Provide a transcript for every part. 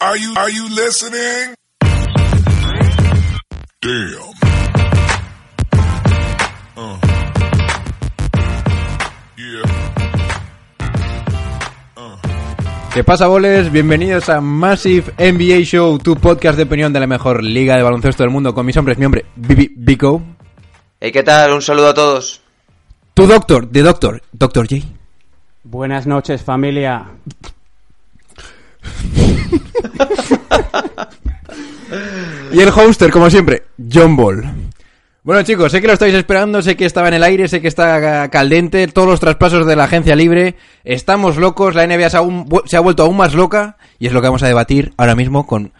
Are you, are you listening? Damn. Uh. Yeah. ¿Qué pasa, boles? Bienvenidos a Massive NBA Show, tu podcast de opinión de la mejor liga de baloncesto del mundo con mis hombres, mi hombre, Bibi Bico, Hey, ¿qué tal? Un saludo a todos. tu doctor, de doctor, Doctor J, Buenas noches, familia. y el hoster, como siempre, John Ball. Bueno, chicos, sé que lo estáis esperando, sé que estaba en el aire, sé que está caldente, todos los traspasos de la agencia libre, estamos locos, la NBA se ha, vuelto aún más loca y es lo que vamos a debatir ahora mismo con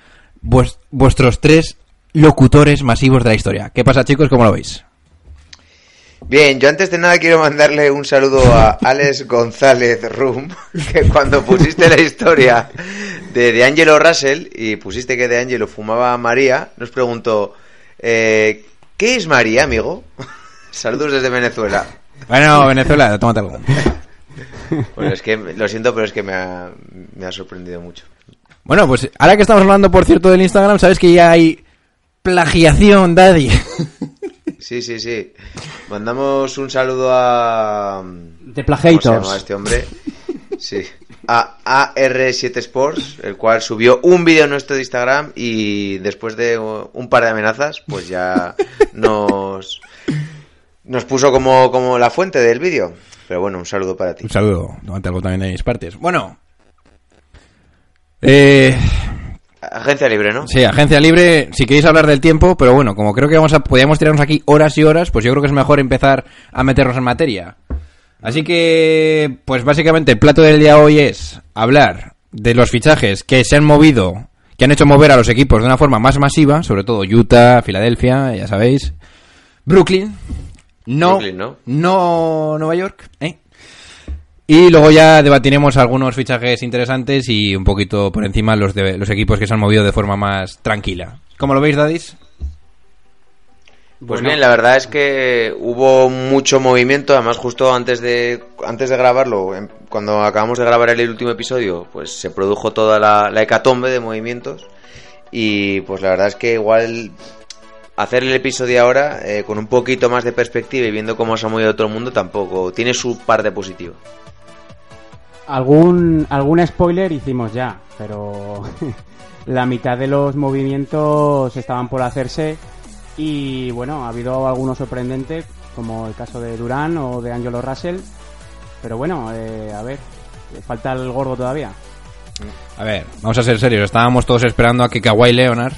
vues- vuestros tres locutores masivos de la historia. ¿Qué pasa, chicos? ¿Cómo lo veis? Bien, yo antes de nada quiero mandarle un saludo a Alex González Rum, que cuando pusiste la historia de De Angelo Russell y pusiste que De Angelo fumaba a María, nos preguntó, eh, ¿qué es María, amigo? Saludos desde Venezuela. Bueno, Venezuela, tómate algo. Bueno, es que lo siento, pero es que me ha, me ha sorprendido mucho. Bueno, pues ahora que estamos hablando, por cierto, del Instagram, sabes que ya hay plagiación, daddy. Sí, sí, sí. Mandamos un saludo a... De ¿Cómo se llama plagiators. este hombre? Sí. A AR7 Sports, el cual subió un vídeo en nuestro de Instagram y después de un par de amenazas, pues ya nos, nos puso como, como la fuente del vídeo. Pero bueno, un saludo para ti. Un saludo, tómate algo también de mis partes. Bueno. Eh, Agencia libre, ¿no? sí, agencia libre, si queréis hablar del tiempo, pero bueno, como creo que vamos a, podríamos tirarnos aquí horas y horas, pues yo creo que es mejor empezar a meternos en materia. Así que, pues básicamente el plato del día hoy es hablar de los fichajes que se han movido, que han hecho mover a los equipos de una forma más masiva, sobre todo Utah, Filadelfia, ya sabéis, Brooklyn, no, Brooklyn, ¿no? no Nueva York, ¿eh? Y luego ya debatiremos algunos fichajes interesantes y un poquito por encima los de los equipos que se han movido de forma más tranquila. ¿Cómo lo veis, Dadis? Pues Bueno. bien, la verdad es que hubo mucho movimiento, además justo antes de antes de grabarlo, cuando acabamos de grabar el último episodio, pues se produjo toda la, la hecatombe de movimientos y pues la verdad es que igual hacer el episodio ahora eh, con un poquito más de perspectiva y viendo cómo se ha movido todo el mundo tampoco tiene su parte positiva. Algún, algún spoiler hicimos ya, pero la mitad de los movimientos estaban por hacerse y bueno, ha habido algunos sorprendentes, como el caso de Durán o de Angelo Russell, pero bueno, eh, a ver, falta el gordo todavía. A ver, vamos a ser serios. Estábamos todos esperando a que Kawhi Leonard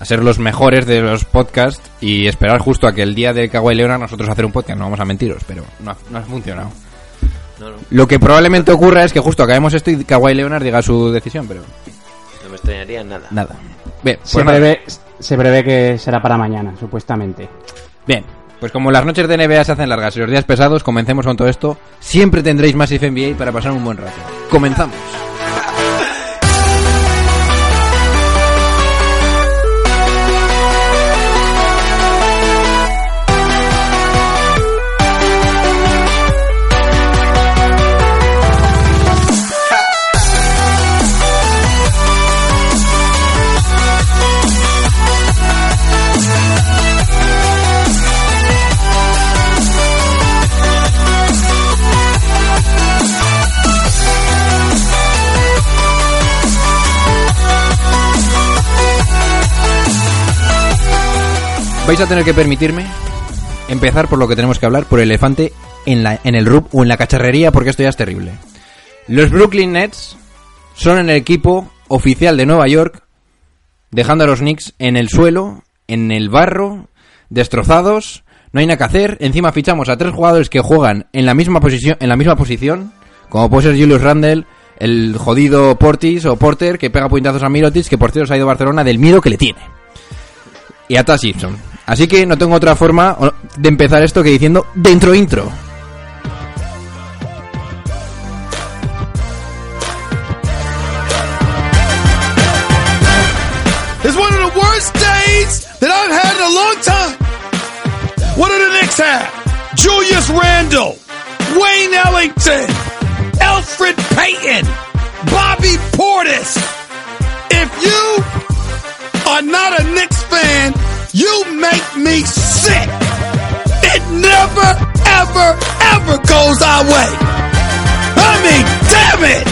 a ser los mejores de los podcasts y esperar justo a que el día de Kawhi Leonard nosotros hacer un podcast. No vamos a mentiros, pero no ha, no ha funcionado. No, no, Lo que probablemente ocurra es que justo acabemos esto y Kawhi Leonard diga su decisión, pero no me extrañaría nada. nada. Bien, pues nada. Se prevé que será para mañana, supuestamente. Bien, pues como las noches de NBA se hacen largas y los días pesados, comencemos con todo esto. Siempre tendréis Massive NBA para pasar un buen rato. Comenzamos. Vais a tener que permitirme empezar por lo que tenemos que hablar, por el elefante en, la, en el RUP o en la cacharrería, porque esto ya es terrible. Los Brooklyn Nets son el equipo oficial de Nueva York, dejando a los Knicks en el suelo, en el barro, destrozados, no hay nada que hacer. Encima fichamos a tres jugadores que juegan en la misma posición, en la misma posición, como puede ser Julius Randle, el jodido Portis o Porter que pega puñetazos a Mirotic, que por cierto se ha ido a Barcelona del miedo que le tiene. Y a Taz Gibson. Así que no tengo otra forma de empezar esto que diciendo dentro intro. It's one of the worst days that I've had in a long time. What do the Knicks have? Julius Randle, Wayne Ellington, Alfred Payton, Bobby Portis. If you are not a Knicks fan, you make me sick. It never, ever, ever goes our way. I mean, damn it!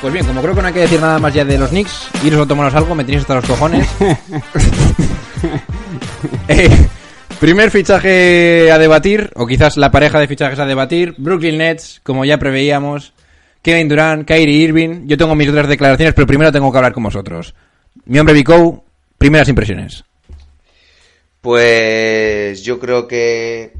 Pues bien, como creo que no hay que decir nada más ya de los Knicks, iros a tomaros algo, me tenéis hasta los cojones. Eh, primer fichaje a debatir, o quizás la pareja de fichajes a debatir, Brooklyn Nets, como ya preveíamos, Kevin Durant, Kyrie Irving. Yo tengo mis otras declaraciones, pero primero tengo que hablar con vosotros. Mi hombre Bicou, primeras impresiones. Pues yo creo que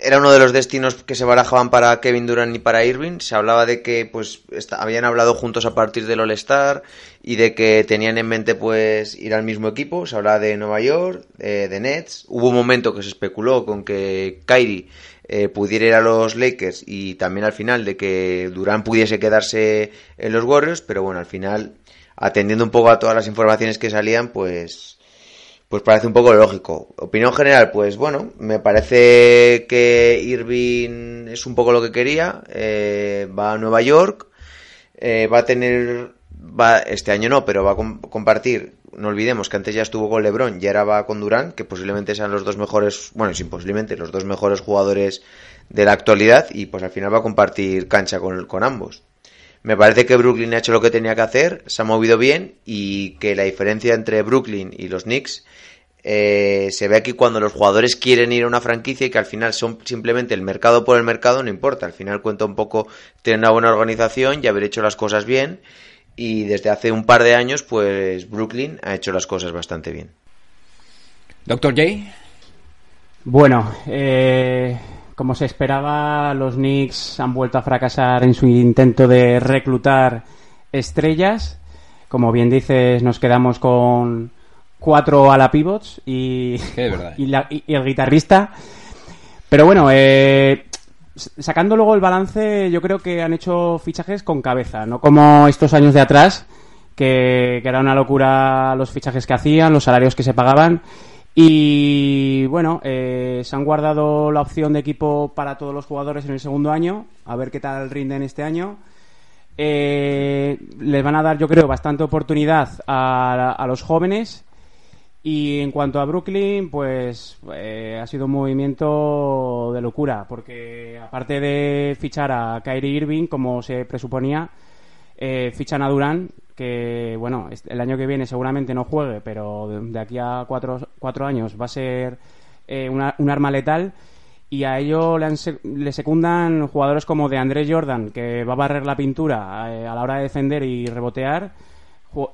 era uno de los destinos que se barajaban para Kevin Durant y para Irving. Se hablaba de que pues habían hablado juntos a partir del All-Star y de que tenían en mente pues ir al mismo equipo. Se hablaba de Nueva York, de Nets. Hubo un momento que se especuló con que Kyrie eh, pudiera ir a los Lakers y también al final de que Durant pudiese quedarse en los Warriors, pero bueno, al final atendiendo un poco a todas las informaciones que salían, pues pues parece un poco lógico. Opinión general, pues bueno, me parece que Irving es un poco lo que quería. eh, va a Nueva York, eh, va a tener, va este año no, pero va a com- compartir. No olvidemos que antes ya estuvo con LeBron y ahora va con Durant, que posiblemente sean los dos mejores, bueno, sin posiblemente los dos mejores jugadores de la actualidad y pues al final va a compartir cancha con ambos. Me parece que Brooklyn ha hecho lo que tenía que hacer, se ha movido bien y que la diferencia entre Brooklyn y los Knicks eh, se ve aquí cuando los jugadores quieren ir a una franquicia y que al final son simplemente el mercado por el mercado, no importa. Al final cuenta un poco tener una buena organización y haber hecho las cosas bien. Y desde hace un par de años, pues Brooklyn ha hecho las cosas bastante bien. Doctor J. Bueno, eh, como se esperaba, los Knicks han vuelto a fracasar en su intento de reclutar estrellas. Como bien dices, nos quedamos con cuatro ala pivots y, verdad. y, la- y- y el guitarrista. Pero bueno, eh, sacando luego el balance, yo creo que han hecho fichajes con cabeza, no como estos años de atrás, que, que era una locura los fichajes que hacían, los salarios que se pagaban. Y bueno, eh, se han guardado la opción de equipo para todos los jugadores en el segundo año, a ver qué tal rinden este año. Eh, les van a dar, yo creo, bastante oportunidad a, los jóvenes. Y en cuanto a Brooklyn, pues eh, ha sido un movimiento de locura, porque aparte de fichar a Kyrie Irving, como se presuponía, eh, fichan a Durant, que bueno, el año que viene seguramente no juegue, pero de, aquí a cuatro, cuatro años va a ser eh, un arma letal. Y a ello le, han le secundan jugadores como de Andrés Jordan, que va a barrer la pintura eh, a la hora de defender y rebotear.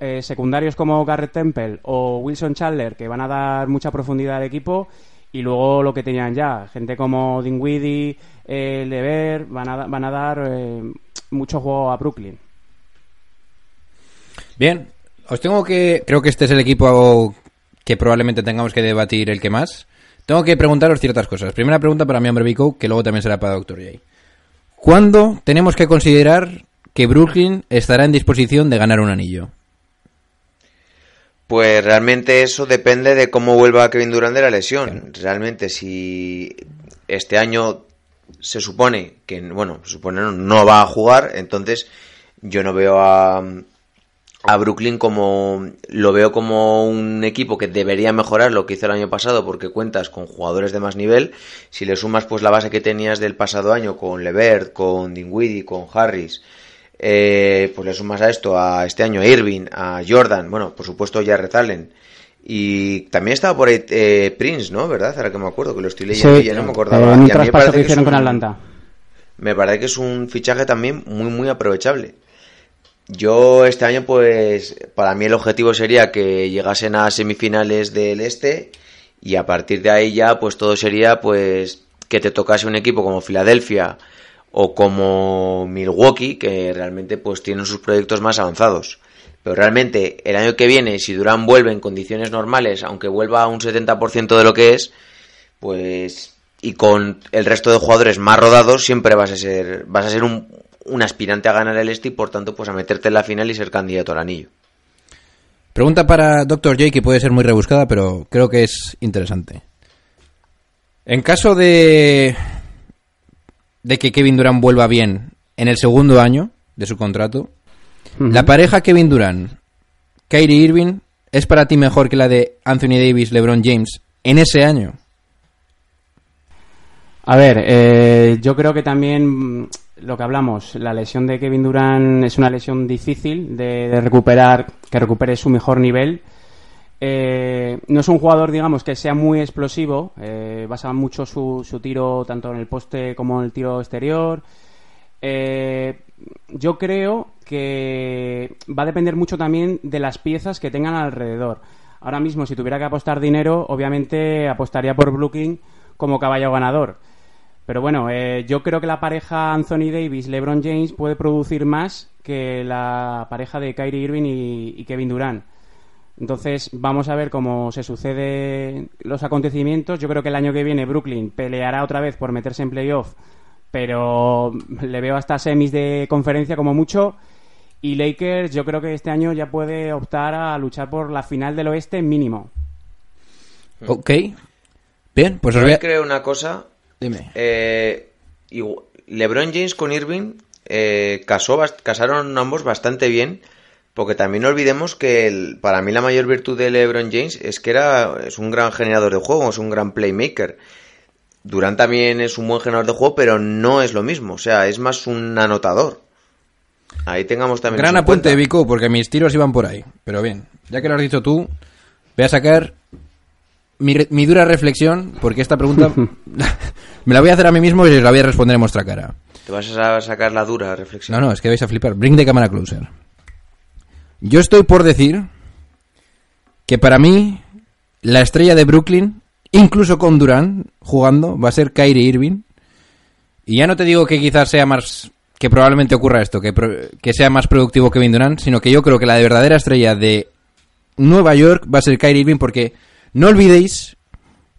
Eh, secundarios como Garrett Temple o Wilson Chandler, que van a dar mucha profundidad al equipo. Y luego lo que tenían ya, gente como Dinwiddie, eh, Lever, van a, van a dar mucho juego a Brooklyn. Bien, os tengo que. Creo que este es el equipo que probablemente tengamos que debatir el que más. Tengo que preguntaros ciertas cosas. Primera pregunta para mi hombre Vico, que luego también será para Dr. J. ¿Cuándo tenemos que considerar que Brooklyn estará en disposición de ganar un anillo? Pues realmente eso depende de cómo vuelva Kevin Durant de la lesión. Realmente si este año se supone que, bueno, se supone no, no va a jugar, entonces yo no veo a, a Brooklyn como, lo veo como un equipo que debería mejorar lo que hizo el año pasado porque cuentas con jugadores de más nivel. Si le sumas pues la base que tenías del pasado año con Levert, con Dinwiddie, con Harris, eh, pues le sumas a esto, a este año a Irving, a Jordan, bueno, por supuesto ya Allen. Y también estaba por ahí eh, Prince, ¿no? ¿Verdad? Ahora que me acuerdo, que lo estoy leyendo y ya no me acordaba. un Y a mí me traspaso parece que es hicieron con Atlanta. Me parece que es un fichaje también muy, muy aprovechable. Yo este año, pues, para mí el objetivo sería que llegasen a semifinales del Este y a partir de ahí ya, pues todo sería, pues, que te tocase un equipo como Filadelfia o como Milwaukee, que realmente, pues, tienen sus proyectos más avanzados. Pero realmente, el año que viene, si Durán vuelve en condiciones normales, aunque vuelva a un 70% de lo que es, pues y con el resto de jugadores más rodados siempre vas a ser vas a ser un, un aspirante a ganar el este y por tanto pues a meterte en la final y ser candidato al anillo. Pregunta para Dr. J que puede ser muy rebuscada, pero creo que es interesante. En caso de de que Kevin Durant vuelva bien en el segundo año de su contrato, La pareja Kevin Durant, Kyrie Irving, ¿es para ti mejor que la de Anthony Davis, LeBron James en ese año? A ver, eh, yo creo que también lo que hablamos, la lesión de Kevin Durant es una lesión difícil de, recuperar, que recupere su mejor nivel. Eh, no es un jugador, digamos, que sea muy explosivo, eh, basa mucho su, tiro tanto en el poste como en el tiro exterior. Eh, yo creo que va a depender mucho también de las piezas que tengan alrededor. Ahora mismo, si tuviera que apostar dinero, obviamente apostaría por Brooklyn como caballo ganador. Pero bueno, eh, yo creo que la pareja Anthony Davis-LeBron James puede producir más que la pareja de Kyrie Irving y, y Kevin Durant. Entonces, vamos a ver cómo se suceden los acontecimientos. Yo creo que el año que viene Brooklyn peleará otra vez por meterse en playoff, pero le veo hasta semis de conferencia como mucho. Y Lakers, yo creo que este año ya puede optar a luchar por la final del oeste mínimo. Ok. Bien, pues os voy Yo a... creo una cosa. Dime. eh, LeBron James con Irving eh, casó, casaron ambos bastante bien. Porque también no olvidemos que el- para mí la mayor virtud de LeBron James es que era es un gran generador de juego, es un gran playmaker. Durant también es un buen generador de juego, pero no es lo mismo. O sea, es más un anotador. Ahí tengamos también. Gran apunte, cuenta. Vico, porque mis tiros iban por ahí. Pero bien, ya que lo has dicho tú, voy a sacar mi, re- mi dura reflexión, porque esta pregunta me la voy a hacer a mí mismo y os la voy a responder en vuestra cara. Te vas a sacar la dura reflexión. No, no, es que vais a flipar. Bring the camera closer. Yo estoy por decir que para mí la estrella de Brooklyn, incluso con Durant jugando, va a ser Kyrie Irving. Y ya no te digo que quizás sea más que probablemente ocurra esto, que, pro- que sea más productivo que Kevin Durant, sino que yo creo que la verdadera estrella de Nueva York va a ser Kyrie Irving porque no olvidéis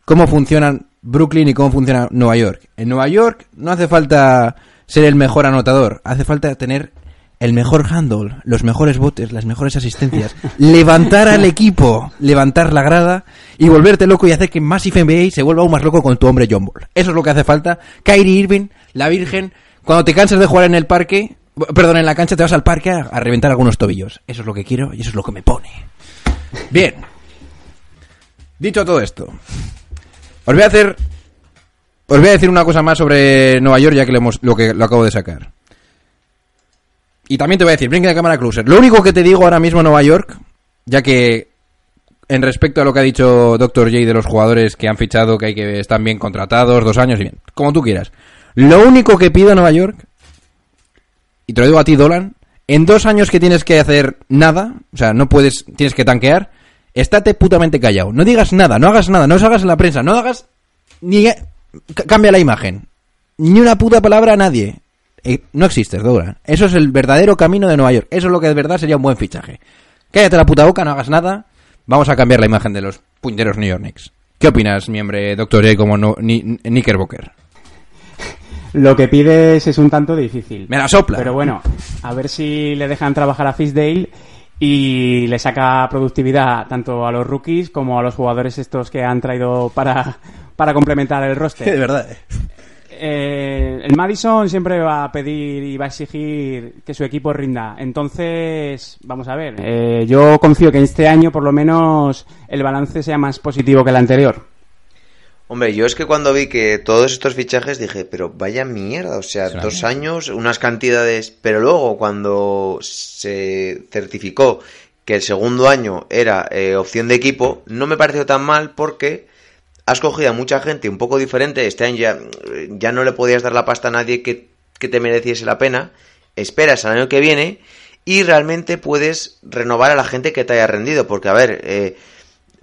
cómo funcionan Brooklyn y cómo funciona Nueva York. En Nueva York no hace falta ser el mejor anotador, hace falta tener el mejor handle, los mejores botes, las mejores asistencias, levantar al equipo, levantar la grada y volverte loco y hacer que Massive NBA se vuelva aún más loco con tu hombre John Ball. Eso es lo que hace falta. Kyrie Irving, la Virgen, cuando te cansas de jugar en el parque, perdón, en la cancha te vas al parque a, a reventar algunos tobillos. Eso es lo que quiero y eso es lo que me pone. Bien. Dicho todo esto, os voy a hacer. Os voy a decir una cosa más sobre Nueva York, ya que lo, hemos, lo que lo acabo de sacar. Y también te voy a decir, brinca de cámara closer. Lo único que te digo ahora mismo Nueva York, ya que en respecto a lo que ha dicho Dr. J de los jugadores que han fichado, que hay que están bien contratados, dos años y bien, como tú quieras. Lo único que pido a Nueva York, y te lo digo a ti, Dolan, en dos años que tienes que hacer nada, o sea, no puedes, tienes que tanquear, estate putamente callado. No digas nada, no hagas nada, no salgas en la prensa, no hagas ni c- cambia la imagen. Ni una puta palabra a nadie. Eh, no existes, Dolan. Eso es el verdadero camino de Nueva York. Eso es lo que de verdad sería un buen fichaje. Cállate la puta boca, no hagas nada. Vamos a cambiar la imagen de los punteros New York Knicks. ¿Qué opinas, miembro Dr. J como no, ni, Knickerbocker? Lo que pides es un tanto difícil. Me la sopla. Pero bueno, a ver si le dejan trabajar a Fisdale y le saca productividad tanto a los rookies como a los jugadores estos que han traído para, para complementar el roster. de verdad. eh. El Madison siempre va a pedir y va a exigir que su equipo rinda. Entonces, vamos a ver. eh, yo confío que este año, por lo menos, el balance sea más positivo que el anterior. Hombre, yo es que cuando vi que todos estos fichajes dije, pero vaya mierda, o sea, dos mierda. años, unas cantidades, pero luego cuando se certificó que el segundo año era eh, opción de equipo, no me pareció tan mal porque has cogido a mucha gente un poco diferente, este año ya, ya no le podías dar la pasta a nadie que, que te mereciese la pena, esperas al año que viene y realmente puedes renovar a la gente que te haya rendido, porque a ver, eh,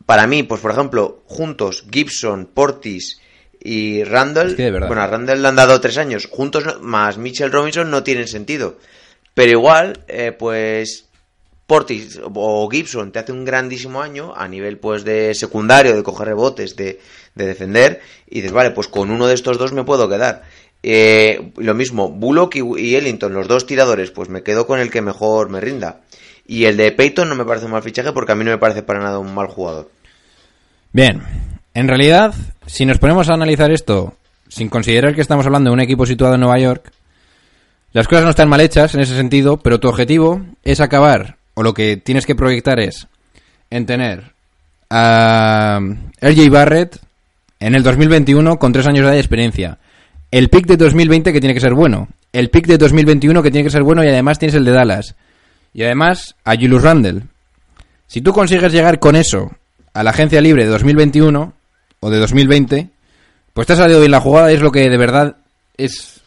para mí, pues por ejemplo, juntos Gibson, Portis y Randall, Es que bueno, a Randall le han dado tres años, juntos más Mitchell Robinson no tienen sentido. Pero igual, eh, pues Portis o Gibson te hace un grandísimo año a nivel pues de secundario, de coger rebotes, de, de defender, y dices, vale, pues con uno de estos dos me puedo quedar. Eh, lo mismo, Bullock y, y Ellington, los dos tiradores, pues me quedo con el que mejor me rinda. Y el de Peyton no me parece un mal fichaje porque a mí no me parece para nada un mal jugador. Bien, en realidad, si nos ponemos a analizar esto sin considerar que estamos hablando de un equipo situado en Nueva York, Las cosas no están mal hechas en ese sentido, pero tu objetivo es acabar, o lo que tienes que proyectar es en tener a RJ Barrett en el 2021 con tres años de experiencia. El pick de 2020 que tiene que ser bueno. El pick de 2021 que tiene que ser bueno y además tienes el de Dallas. Y además a Julius Randle. Si tú consigues llegar con eso a la agencia libre de 2021 o de 2020, pues te ha salido bien la jugada y es lo que de verdad es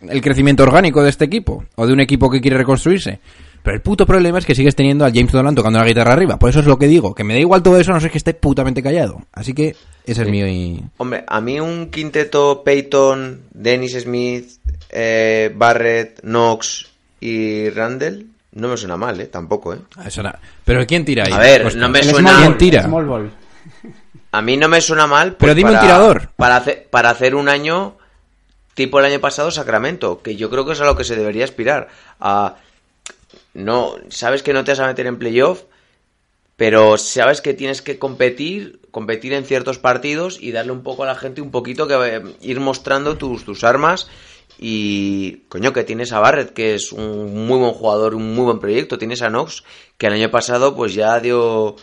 el crecimiento orgánico de este equipo o de un equipo que quiere reconstruirse. Pero el puto problema es que sigues teniendo a James Dolan tocando la guitarra arriba. Por eso es lo que digo, que me da igual todo eso, no sé que esté putamente callado. Así que ese es mi... Hombre, a mí un quinteto Peyton, Dennis Smith, eh, Barrett, Knox y Randall no me suena mal, ¿eh? Tampoco, ¿eh? Ah, Pero ¿quién tira ahí? A ver, Pues, no me suena... small ¿Quién tira? small ball. A mí no me suena mal. pues, Pero dime un para- tirador. Para hacer, para hacer un año tipo el año pasado Sacramento, que yo creo que es a lo que se debería aspirar. A, no, sabes que no te vas a meter en playoff, pero sabes que tienes que competir, competir en ciertos partidos y darle un poco a la gente un poquito que eh, ir mostrando tus, tus armas y coño que tienes a Barrett que es un muy buen jugador, un muy buen proyecto, tienes a Knox que el año pasado pues ya dio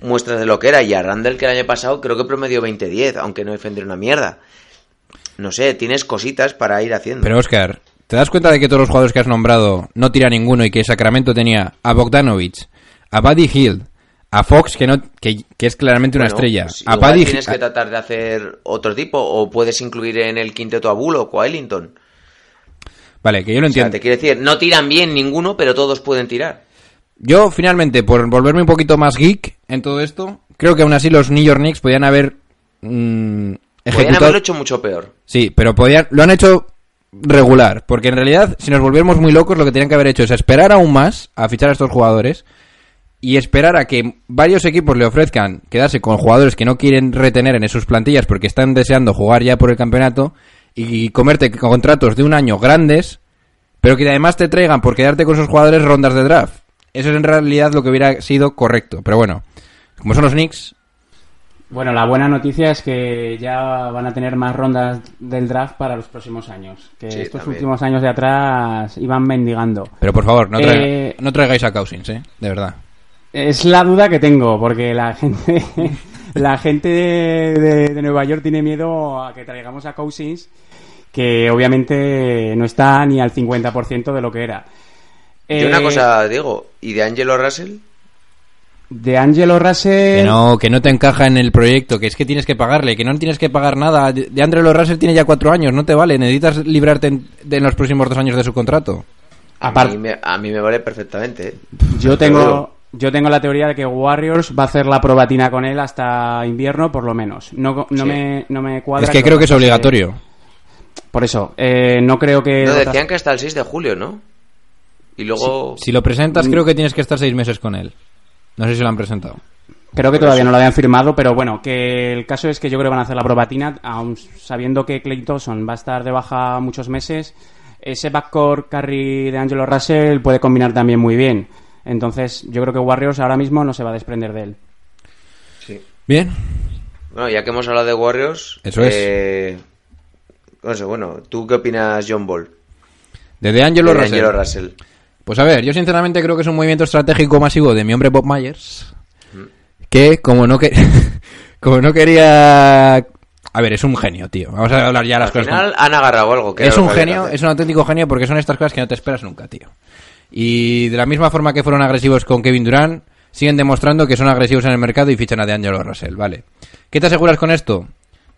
muestras de lo que era y a Randall que el año pasado creo que promedió 20-10, aunque no defendió una mierda. No sé, tienes cositas para ir haciendo. Pero Oscar, ¿te das cuenta de que todos los jugadores que has nombrado no tira ninguno y que Sacramento tenía a Bogdanovich, a Buddy Hill, a Fox, que, no, que, que es claramente una Bueno, estrella, pues a igual Buddy tienes que tratar de hacer otro tipo o puedes incluir en el quinteto a Bullock o a Ellington. Vale, que yo lo O sea, entiendo. te quiero decir, no tiran bien ninguno, pero todos pueden tirar. Yo, finalmente, por volverme un poquito más geek en todo esto, creo que aún así los New York Knicks podían haber mm, ejecutado... haberlo hecho mucho peor. Sí, pero podían, lo han hecho regular, porque en realidad, si nos volviéramos muy locos, lo que tenían que haber hecho es esperar aún más a fichar a estos jugadores y esperar a que varios equipos le ofrezcan quedarse con jugadores que no quieren retener en sus plantillas porque están deseando jugar ya por el campeonato y comerte contratos de un año grandes, pero que además te traigan por quedarte con esos jugadores rondas de draft. Eso es en realidad lo que hubiera sido correcto, pero bueno, como son los Knicks, Bueno, la buena noticia es que ya van a tener más rondas del draft para los próximos años. Que Sí, estos también. últimos años de atrás iban mendigando. pero por favor, no, traiga- Eh, no traigáis a Cousins, ¿eh? De verdad. Es la duda que tengo, porque la gente, la gente de, de- de Nueva York tiene miedo a que traigamos a Cousins, que obviamente no está ni al 50% de lo que era. Yo una Eh, cosa digo, ¿y de Angelo Russell? De Angelo Russell. Que no, que no te encaja en el proyecto, que es que tienes que pagarle, que no tienes que pagar nada. De André Russell tiene ya cuatro años, no te vale, necesitas librarte en, de en los próximos dos años de su contrato. A mí, me, a mí me vale perfectamente. ¿eh? Yo tengo, yo tengo la teoría de que Warriors va a hacer la probatina con él hasta invierno, por lo menos. No, no, Sí. me, no me cuadra. es que creo que es obligatorio. Por eso, eh, no creo que. No, lo decían que hasta el 6 de julio, ¿no? Y luego... Si lo presentas, creo que tienes que estar seis meses con él. No sé si lo han presentado. Creo que todavía no lo habían firmado, pero bueno, que el caso es que yo creo que van a hacer la probatina, aun sabiendo que Clay Thompson va a estar de baja muchos meses. Ese backcourt carry de Angelo Russell puede combinar también muy bien. Entonces, yo creo que Warriors ahora mismo no se va a desprender de él. Sí. Bien, Bueno, ya que hemos hablado de Warriors... Eso es. eh, sé, bueno, ¿tú qué opinas, John Ball? de DeAngelo De Russell. Angelo Russell. Pues a ver, yo sinceramente creo que es un movimiento estratégico masivo de mi hombre Bob Myers. Que como no que como no quería a ver, es un genio, tío. Vamos a hablar ya las Al cosas. final han agarrado algo. que es un genio, es un auténtico genio porque son estas cosas que no te esperas nunca, tío. Y de la misma forma que fueron agresivos con Kevin Durant, siguen demostrando que son agresivos en el mercado y fichan a DeAngelo Russell, ¿vale? ¿Qué te aseguras con esto?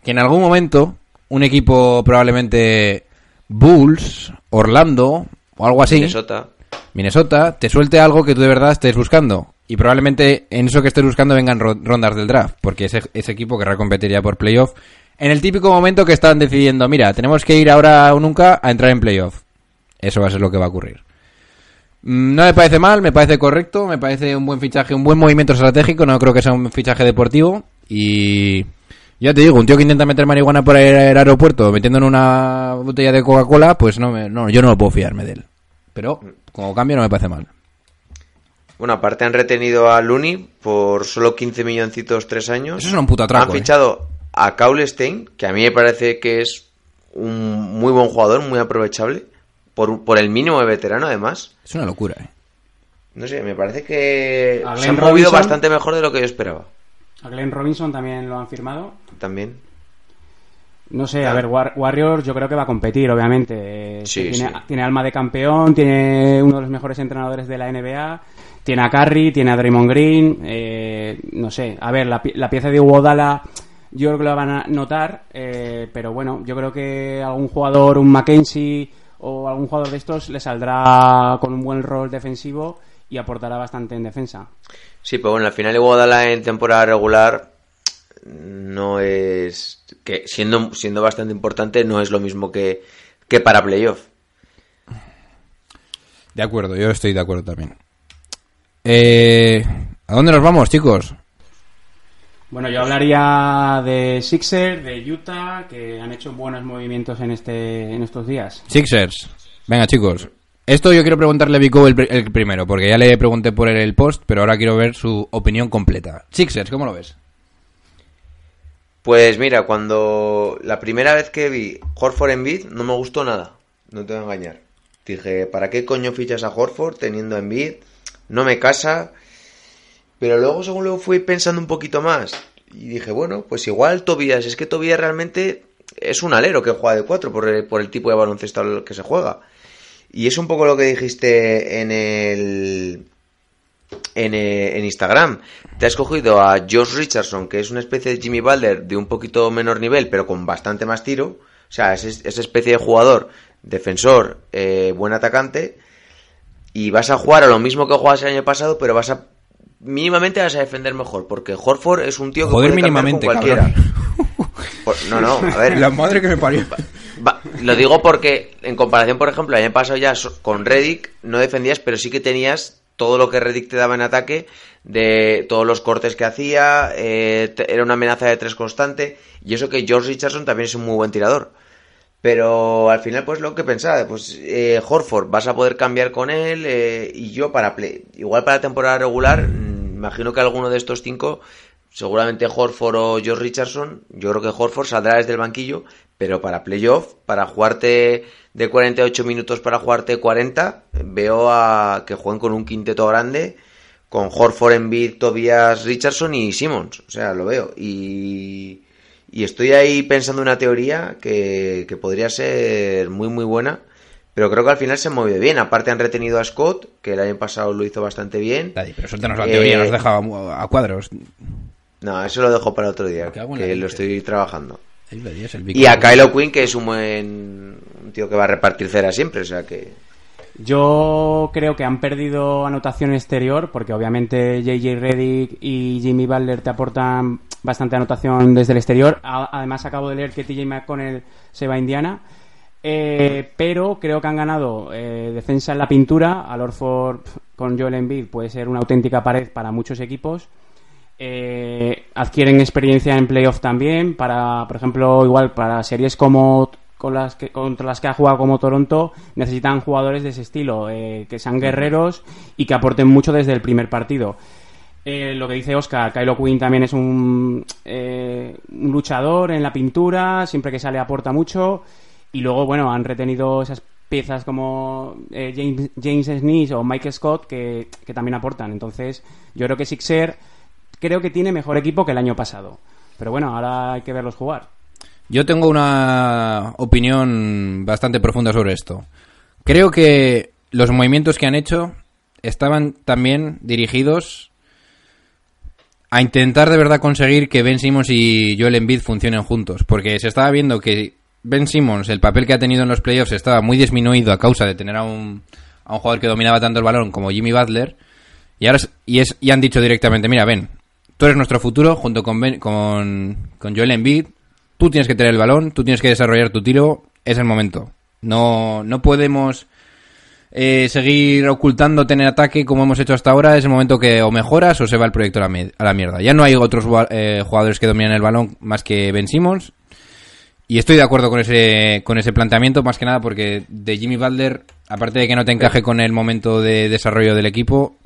Que en algún momento un equipo probablemente Bulls, Orlando o algo así, Minnesota. Minnesota, te suelte algo que tú de verdad estés buscando. Y probablemente en eso que estés buscando vengan ro- rondas del draft, porque ese, ese equipo querrá competir ya por playoff. En el típico momento que están decidiendo, mira, tenemos que ir ahora o nunca a entrar en playoff. Eso va a ser lo que va a ocurrir. Mm, No me parece mal, me parece correcto, me parece un buen fichaje, un buen movimiento estratégico, no creo que sea un fichaje deportivo. Y ya te digo, un tío que intenta meter marihuana por el aeropuerto metiendo en una botella de Coca-Cola, pues no, me- no, yo no puedo fiarme de él. Pero como cambio no me parece mal. Bueno, aparte han retenido a Looney por solo 15 milloncitos tres años. Eso es un puto atraco, Han eh. fichado a Kaulstein, que a mí me parece que es un muy buen jugador, muy aprovechable. por, por el mínimo de veterano además. Es una locura, ¿eh? No sé, me parece que se han movido Robinson- bastante mejor de lo que yo esperaba. A Glenn Robinson también lo han firmado. También. No sé, a ver, War- Warriors yo creo que va a competir, obviamente. Eh, Sí, tiene, sí. tiene alma de campeón, tiene uno de los mejores entrenadores de la NBA, tiene a Curry, tiene a Draymond Green, eh, no sé. A ver, la pieza de Uodala yo creo que la van a notar, eh, pero bueno, yo creo que algún jugador, un Mackenzie o algún jugador de estos le saldrá con un buen rol defensivo y aportará bastante en defensa. Sí, pero bueno, al final Iguodala en temporada regular no es que siendo siendo bastante importante no es lo mismo que, que para playoff. De acuerdo, yo estoy de acuerdo también. Eh, ¿A dónde nos vamos, chicos? Bueno, yo hablaría de Sixers, de Utah, que han hecho buenos movimientos en este en estos días. Sixers. Venga, chicos. Esto yo quiero preguntarle a Vico el, el primero, porque ya le pregunté por el, post, pero ahora quiero ver su opinión completa. Sixers, ¿cómo lo ves? Pues mira, cuando la primera vez que vi Horford en Bid no me gustó nada, no te voy a engañar. Dije, ¿para qué coño fichas a Horford teniendo en Bid? No me casa. Pero luego, según luego fui pensando un poquito más, y dije, bueno, pues igual Tobias, es que Tobias realmente es un alero que juega de cuatro por el, por el tipo de baloncesto al que se juega. Y es un poco lo que dijiste en el, en, eh, en Instagram. Te has cogido a Josh Richardson, que es una especie de Jimmy Butler de un poquito menor nivel, pero con bastante más tiro. O sea, es es- esa especie de jugador, defensor, eh, buen atacante. Y vas a jugar a lo mismo que jugabas el año pasado, pero vas a. Mínimamente vas a defender mejor, porque Horford es un tío que Joder, puede mínimamente, con cualquiera. Por- no, no, a ver. La madre que me parió. Va, lo digo porque, en comparación, por ejemplo, el año pasado ya con Reddick no defendías, pero sí que tenías todo lo que Reddick te daba en ataque, de todos los cortes que hacía, eh, era una amenaza de tres constante, y eso que George Richardson también es un muy buen tirador. Pero al final, pues lo que pensaba, pues eh, Horford, vas a poder cambiar con él, eh, y yo para play, igual para temporada regular, mm, imagino que alguno de estos cinco, seguramente Horford o George Richardson, yo creo que Horford saldrá desde el banquillo, pero para playoff, para jugarte de 48 minutos para jugarte 40, veo a que jueguen con un quinteto grande, con Horford, Embiid, Tobias, Richardson y Simmons, o sea, lo veo, y... Y estoy ahí pensando una teoría que, que podría ser muy muy buena, pero creo que al final se han movido bien. Aparte han retenido a Scott, que el año pasado lo hizo bastante bien. Pero suéltanos la teoría, Eh, nos deja a, a cuadros. No, eso lo dejo para otro día, que lo estoy trabajando. El. Y a Kylo Quinn, que es un buen un tío que va a repartir cera siempre, o sea que... Yo creo que han perdido anotación exterior porque obviamente JJ Redick y Jimmy Butler te aportan bastante anotación desde el exterior. Además acabo de leer que TJ McConnell se va a Indiana. Eh, pero creo que han ganado eh, defensa en la pintura. Al Orford con Joel Embiid puede ser una auténtica pared para muchos equipos. Eh, adquieren experiencia en playoff también para, por ejemplo, igual para series como con las que, contra las que ha jugado como Toronto necesitan jugadores de ese estilo, eh, que sean guerreros y que aporten mucho desde el primer partido. Eh, lo que dice Oscar, Kylo Quinn también es un, eh, un luchador en la pintura, siempre que sale aporta mucho. Y luego, bueno, han retenido esas piezas como eh, James, James Smith o Michael Scott que, que también aportan. Entonces, yo creo que Sixer creo que tiene mejor equipo que el año pasado. Pero bueno, ahora hay que verlos jugar. Yo tengo una opinión bastante profunda sobre esto. Creo que los movimientos que han hecho estaban también dirigidos a intentar de verdad conseguir que Ben Simmons y Joel Embiid funcionen juntos, porque se estaba viendo que Ben Simmons, el papel que ha tenido en los playoffs, estaba muy disminuido a causa de tener a un, a un jugador que dominaba tanto el balón como Jimmy Butler, y ahora y, es, y han dicho directamente, mira, Ben, tú eres nuestro futuro junto con, ben, con, Joel Embiid, tú tienes que tener el balón, tú tienes que desarrollar tu tiro, es el momento. No, no podemos eh, seguir ocultándote en el ataque como hemos hecho hasta ahora, es el momento que o mejoras o se va el proyecto a la, a la mierda. Ya no hay otros eh, jugadores que dominan el balón más que Ben Simmons. Y estoy de acuerdo con ese, con ese planteamiento, más que nada porque de Jimmy Butler, aparte de que no te encaje con el momento de desarrollo del equipo,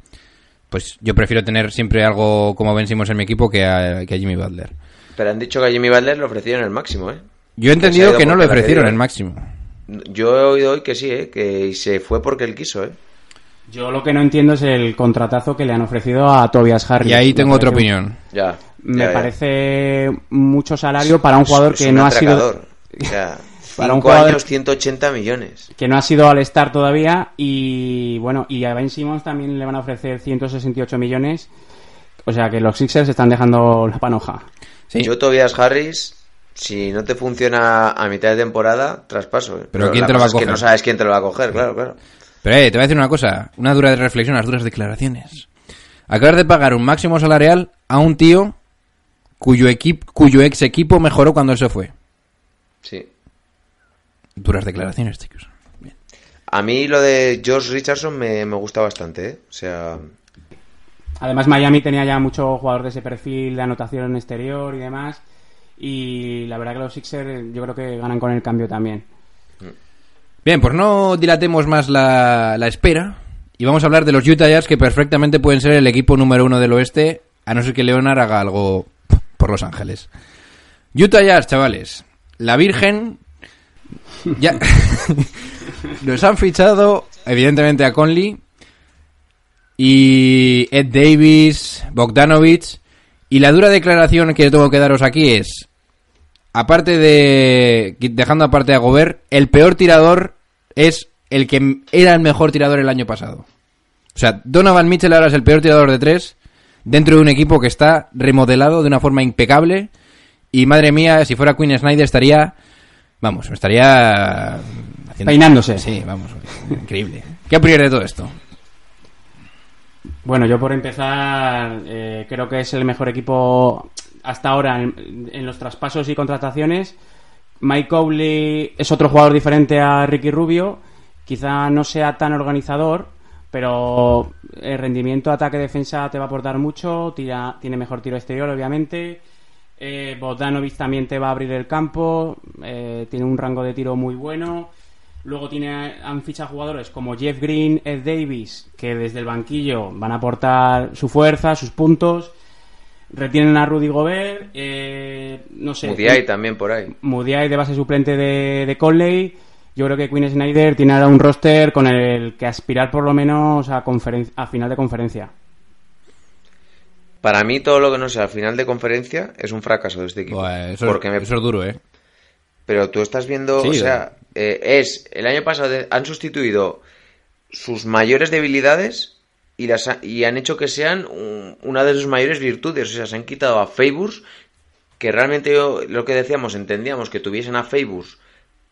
pues yo prefiero tener siempre algo como Ben Simmons en mi equipo que a, que a Jimmy Butler. Pero han dicho que a Jimmy Butler le ofrecieron el máximo, ¿eh? Yo he entendido ido que no le ofrecieron el máximo. Yo he oído hoy que sí, ¿eh? que se fue porque él quiso. ¿eh? Yo lo que no entiendo es el contratazo que le han ofrecido a Tobias Harris. Y ahí tengo otra opinión. Ya. Me ya, ya. parece mucho salario para un jugador Es que un no ha sido atracador. Para un jugador- años, 180 millones. que no ha sido al estar todavía y bueno y a Ben Simmons también le van a ofrecer 168 millones o sea que los Sixers están dejando la panoja Sí. Yo, Tobias Harris, si no te funciona a mitad de temporada, traspaso. ¿eh? Pero ¿quién te lo va a es que coger? no sabes quién te lo va a coger, claro, claro. Pero eh, te voy a decir una cosa, una dura reflexión, las duras declaraciones. Acabas de pagar un máximo salarial a un tío cuyo equipo, cuyo ex equipo mejoró cuando él se fue. Sí. Duras declaraciones, chicos. A mí lo de George Richardson me, me gusta bastante, ¿eh? O sea, además Miami tenía ya mucho jugador de ese perfil de anotación exterior y demás y la verdad que los Sixers yo creo que ganan con el cambio también Bien, pues no dilatemos más la, la espera y vamos a hablar de los Utah Jazz que perfectamente pueden ser el equipo número uno del oeste, a no ser que Leonard haga algo por Los Ángeles. Utah Jazz, chavales. La Virgen ya nos han fichado evidentemente a Conley y Ed Davis, Bogdanovich y la dura declaración que tengo que daros aquí es aparte de dejando aparte a Gobert, el peor tirador es el que era el mejor tirador el año pasado. O sea, Donovan Mitchell ahora es el peor tirador de tres dentro de un equipo que está remodelado de una forma impecable y madre mía, si fuera Queen Snyder estaría, vamos, estaría haciendo- Peinándose. Sí, vamos, increíble. ¿Qué opinas de todo esto? Bueno, yo por empezar, eh, creo que es el mejor equipo hasta ahora en, en los traspasos y contrataciones. Mike Conley es otro jugador diferente a Ricky Rubio. Quizá no sea tan organizador, pero el rendimiento ataque-defensa te va a aportar mucho. Tira, tiene mejor tiro exterior, obviamente. Eh, Bogdanovic también te va a abrir el campo. eh, tiene un rango de tiro muy bueno. Luego tiene, han fichado jugadores como Jeff Green, Ed Davis, que desde el banquillo van a aportar su fuerza, sus puntos. Retienen a Rudy Gobert, eh, no sé. Mudiay también por ahí. Mudiay de base suplente de, de Conley. Yo creo que Quinn Snyder tiene ahora un roster con el que aspirar por lo menos a, a final de conferencia. Para mí todo lo que no sea al final de conferencia es un fracaso de este equipo. Buah, eso, Porque es, me- eso es duro, ¿eh? Pero tú estás viendo, Sí, o sea, eh, es el año pasado han sustituido sus mayores debilidades y las ha- y han hecho que sean un- una de sus mayores virtudes. O sea, se han quitado a Fabus, que realmente yo, lo que decíamos, entendíamos que tuviesen a Fabus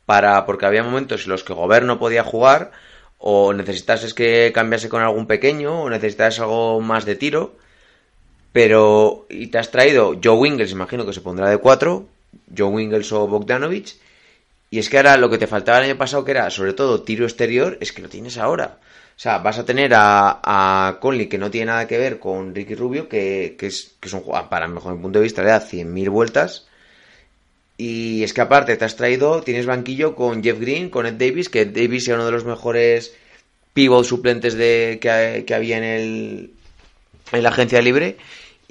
para porque había momentos en los que Gobert no podía jugar o necesitases que cambiase con algún pequeño o necesitas algo más de tiro. Pero, y te has traído Joe Wingles, imagino que se pondrá de 4, Joe Wingles o Bogdanovich. Y es que ahora lo que te faltaba el año pasado, que era sobre todo tiro exterior, es que lo tienes ahora. O sea, vas a tener a, a Conley, que no tiene nada que ver con Ricky Rubio, que, que es, que es un jugador, para mejor mi punto de vista, le da 100.000 vueltas. Y es que aparte te has traído, tienes banquillo con Jeff Green, con Ed Davis, que Ed Davis era uno de los mejores pivot suplentes de, que, que había en, el, en la agencia libre.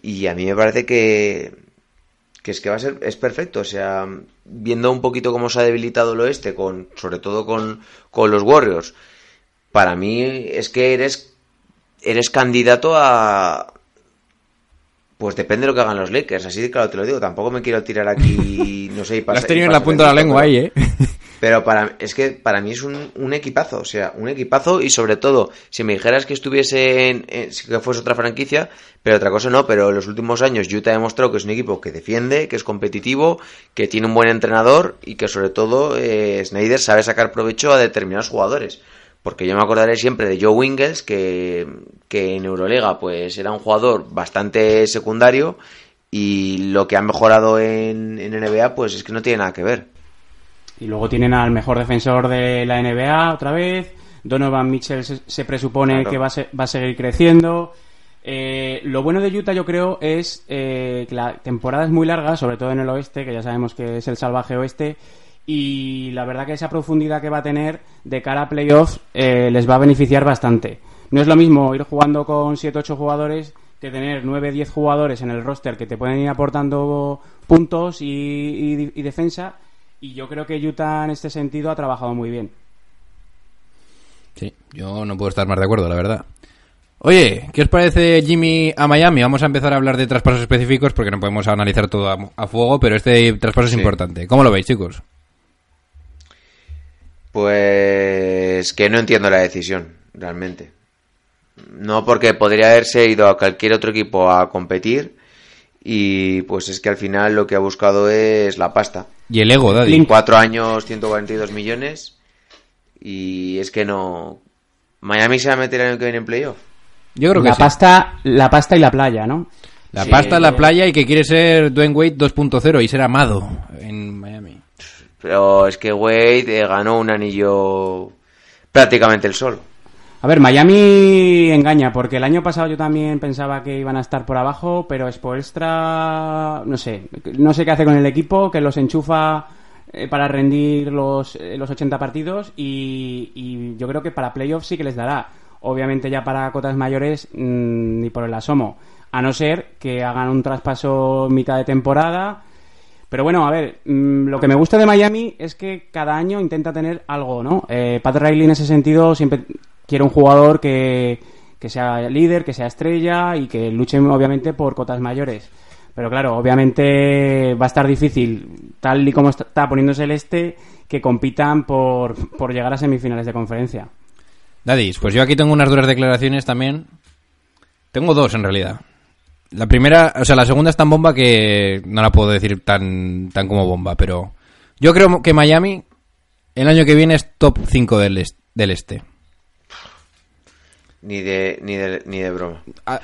Y a mí me parece que, que es que va a ser es perfecto o sea viendo un poquito cómo se ha debilitado el oeste con sobre todo con, con los Warriors para mí es que eres eres candidato a pues depende de lo que hagan los Lakers así de claro te lo digo tampoco me quiero tirar aquí no sé y Lo has tenido y en la pasar punta de la lengua ahí, ¿eh? pero para es que para mí es un, un equipazo, o sea, un equipazo y sobre todo, si me dijeras que estuviese en, en- que fuese otra franquicia, pero otra cosa no, pero en los últimos años Utah ha demostrado que es un equipo que defiende, que es competitivo, que tiene un buen entrenador y que sobre todo eh, Snyder sabe sacar provecho a determinados jugadores. Porque yo me acordaré siempre de Joe Wingles, que, que en Euroliga pues era un jugador bastante secundario y lo que ha mejorado en, en NBA pues es que no tiene nada que ver. Y luego tienen al mejor defensor de la NBA otra vez. Donovan Mitchell se, se presupone Claro. que va a, se- va a seguir creciendo. Eh, lo bueno de Utah, yo creo, es eh, que la temporada es muy larga, sobre todo en el oeste, que ya sabemos que es el salvaje oeste. Y la verdad que esa profundidad que va a tener de cara a playoffs eh, les va a beneficiar bastante. No es lo mismo ir jugando con 7-8 jugadores que tener 9-10 jugadores en el roster que te pueden ir aportando puntos y, y- y defensa Y yo creo que Utah en este sentido ha trabajado muy bien. Sí, yo no puedo estar más de acuerdo, la verdad. Oye, ¿qué os parece Jimmy a Miami? Vamos a empezar a hablar de traspasos específicos porque no podemos analizar todo a, a fuego, pero este traspaso es Sí. importante. ¿Cómo lo veis, chicos? Pues que no entiendo la decisión, realmente. No porque podría haberse ido a cualquier otro equipo a competir y pues es que al final lo que ha buscado es la pasta. Y el ego, Daddy. Link. Cuatro años, 142 millones y es que no... Miami se va a meter el año que viene en playoff. Yo creo que la sí. pasta, la pasta y la playa, ¿no? La Sí. pasta en la playa y que quiere ser Dwayne Wade 2.0 y ser amado en Miami. Pero es que Wade eh, ganó un anillo prácticamente el solo. A ver, Miami engaña, porque el año pasado yo también pensaba que iban a estar por abajo, pero Spoelstra, no sé, no sé qué hace con el equipo, que los enchufa eh, para rendir los, eh, los 80 partidos y, yo creo que para playoffs sí que les dará. Obviamente ya para cotas mayores mm, ni por el asomo, a no ser que hagan un traspaso mitad de temporada. Pero bueno, a ver, mm, lo que me gusta de Miami es que cada año intenta tener algo, ¿no? Eh, Pat Riley en ese sentido siempre quiere un jugador que, que sea líder, que sea estrella y que luche obviamente por cotas mayores. Pero claro, obviamente va a estar difícil, tal y como está poniéndose el este, que compitan por, por llegar a semifinales de conferencia. Dadis, pues yo aquí tengo unas duras declaraciones también. Tengo dos en realidad. La primera, o sea, la segunda es tan bomba que no la puedo decir tan, tan como bomba, pero yo creo que Miami el año que viene es top 5 del, del este. Ni de, ni de, ni de broma. Ah,